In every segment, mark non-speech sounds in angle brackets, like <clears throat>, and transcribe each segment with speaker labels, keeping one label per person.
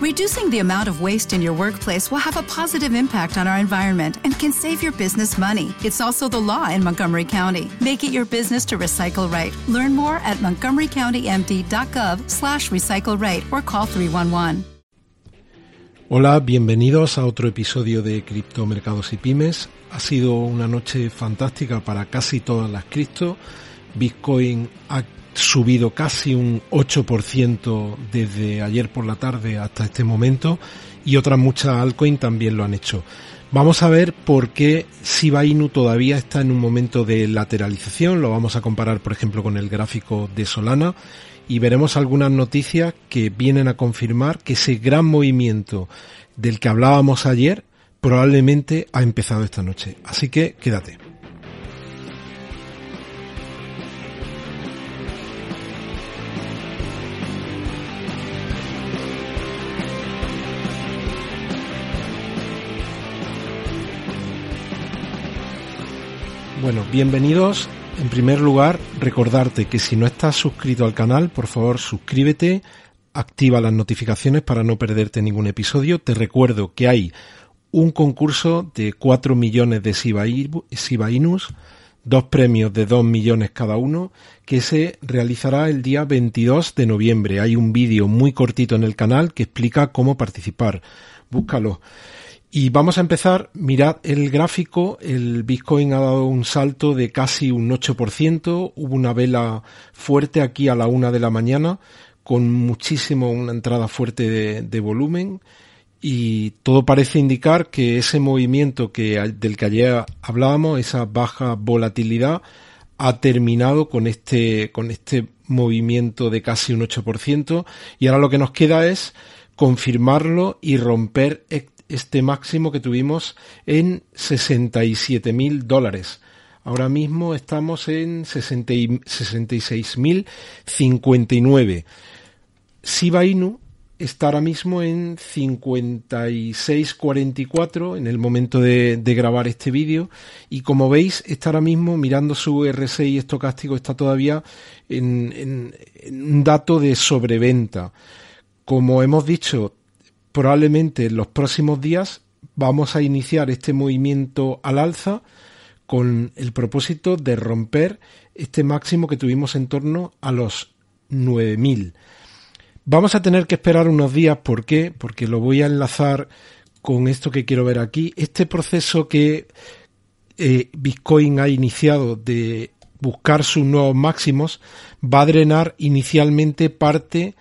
Speaker 1: Reducing the amount of waste in your workplace will have a positive impact on our environment and can save your business money. It's also the law in Montgomery County. Make it your business to recycle right. Learn more at montgomerycountymd.gov slash recycle right or call 311.
Speaker 2: Hola, bienvenidos a otro episodio de Criptomercados y Pymes. Ha sido una noche fantástica para casi todas las cripto. Bitcoin ha subido casi un 8% desde ayer por la tarde hasta este momento y otras muchas altcoins también lo han hecho. Vamos a ver por qué Shiba Inu todavía está en un momento de lateralización. Lo vamos a comparar, por ejemplo, con el gráfico de Solana y veremos algunas noticias que vienen a confirmar que ese gran movimiento del que hablábamos ayer probablemente ha empezado esta noche. Así que quédate. Bueno, bienvenidos. En primer lugar, recordarte que si no estás suscrito al canal, por favor suscríbete, activa las notificaciones para no perderte ningún episodio. Te recuerdo que hay un concurso de 4 millones de Shiba Inus, dos premios de 2 millones cada uno, que se realizará el día 22 de noviembre. Hay un vídeo muy cortito en el canal que explica cómo participar. Búscalo. Y vamos a empezar, mirad el gráfico, el Bitcoin ha dado un salto de casi un 8%, hubo una vela fuerte aquí a la una de la mañana, con muchísimo, una entrada fuerte de, de volumen, y todo parece indicar que ese movimiento que, del que ayer hablábamos, esa baja volatilidad, ha terminado con este, con este movimiento de casi un 8%, y ahora lo que nos queda es confirmarlo y romper este máximo que tuvimos en 67 mil dólares. Ahora mismo estamos en 66.059. Shiba Inu está ahora mismo en 56.44 en el momento de, grabar este vídeo y como veis está ahora mismo mirando su RSI estocástico está todavía en un dato de sobreventa. Como hemos dicho, probablemente en los próximos días vamos a iniciar este movimiento al alza con el propósito de romper este máximo que tuvimos en torno a los 9000. Vamos a tener que esperar unos días, ¿por qué? Porque lo voy a enlazar con esto que quiero ver aquí. Este proceso que eh, Bitcoin ha iniciado de buscar sus nuevos máximos va a drenar inicialmente parte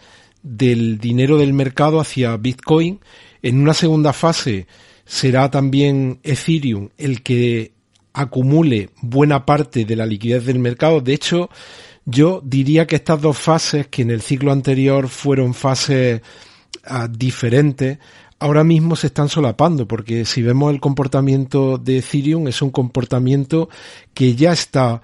Speaker 2: del dinero del mercado hacia Bitcoin. En una segunda fase será también Ethereum el que acumule buena parte de la liquidez del mercado. De hecho, yo diría que estas dos fases, que en el ciclo anterior fueron fases ah, diferentes, ahora mismo se están solapando, porque si vemos el comportamiento de Ethereum, es un comportamiento que ya está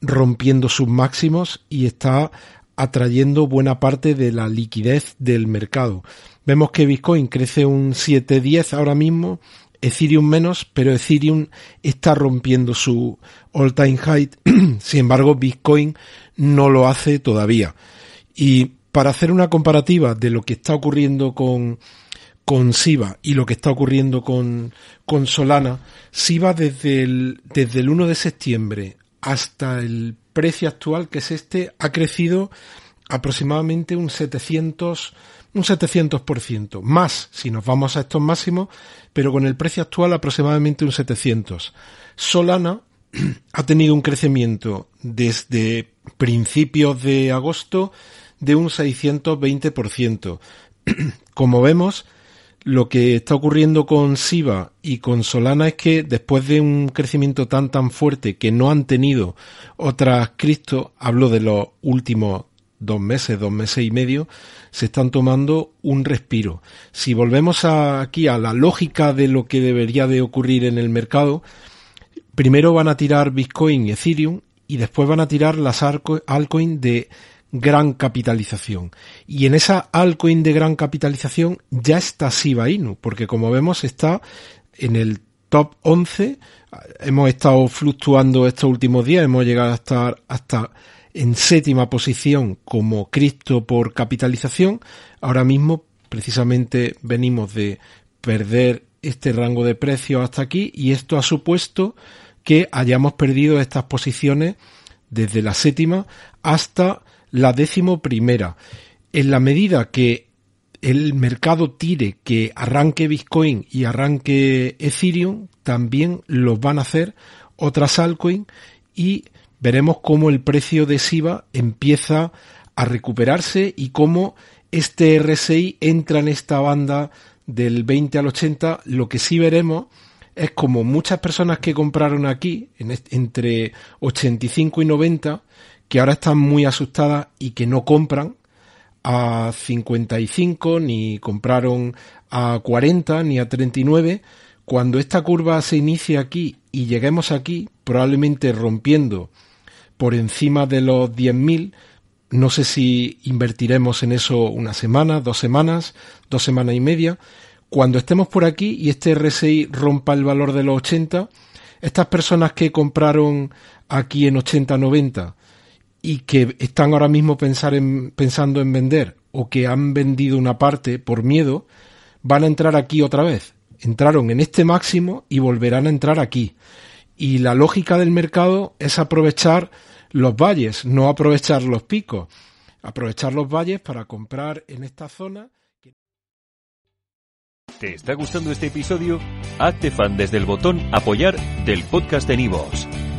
Speaker 2: rompiendo sus máximos y está atrayendo buena parte de la liquidez del mercado. Vemos que Bitcoin crece un 7-10 ahora mismo, Ethereum menos, pero Ethereum está rompiendo su all-time high. <clears throat> Sin embargo, Bitcoin no lo hace todavía. Y para hacer una comparativa de lo que está ocurriendo con, con SIBA y lo que está ocurriendo con, con Solana, SIBA desde el, desde el 1 de septiembre hasta el precio actual, que es este, ha crecido aproximadamente un 700, un 700%, más si nos vamos a estos máximos, pero con el precio actual aproximadamente un 700. Solana <clears throat> ha tenido un crecimiento desde principios de agosto de un 620%. <clears throat> Como vemos, lo que está ocurriendo con SIBA y con Solana es que después de un crecimiento tan tan fuerte que no han tenido otras cripto, hablo de los últimos dos meses, dos meses y medio, se están tomando un respiro. Si volvemos aquí a la lógica de lo que debería de ocurrir en el mercado, primero van a tirar Bitcoin y Ethereum y después van a tirar las altcoins de gran capitalización. Y en esa altcoin de gran capitalización ya está Shiba Inu, porque como vemos está en el top 11. Hemos estado fluctuando estos últimos días, hemos llegado a estar hasta en séptima posición como Cristo por capitalización. Ahora mismo precisamente venimos de perder este rango de precios hasta aquí y esto ha supuesto que hayamos perdido estas posiciones desde la séptima hasta la décimo primera. En la medida que el mercado tire que arranque Bitcoin y arranque Ethereum, también lo van a hacer otras altcoins y veremos cómo el precio de SIBA empieza a recuperarse y cómo este RSI entra en esta banda del 20 al 80. Lo que sí veremos es como muchas personas que compraron aquí entre 85 y 90 que ahora están muy asustadas y que no compran a 55 ni compraron a 40 ni a 39 cuando esta curva se inicie aquí y lleguemos aquí probablemente rompiendo por encima de los 10.000 no sé si invertiremos en eso una semana, dos semanas, dos semanas y media, cuando estemos por aquí y este RSI rompa el valor de los 80, estas personas que compraron aquí en 80-90 y que están ahora mismo pensando en vender o que han vendido una parte por miedo, van a entrar aquí otra vez. Entraron en este máximo y volverán a entrar aquí. Y la lógica del mercado es aprovechar los valles, no aprovechar los picos. Aprovechar los valles para comprar en esta zona.
Speaker 3: ¿Te está gustando este episodio? Hazte fan desde el botón Apoyar del podcast de Nivos.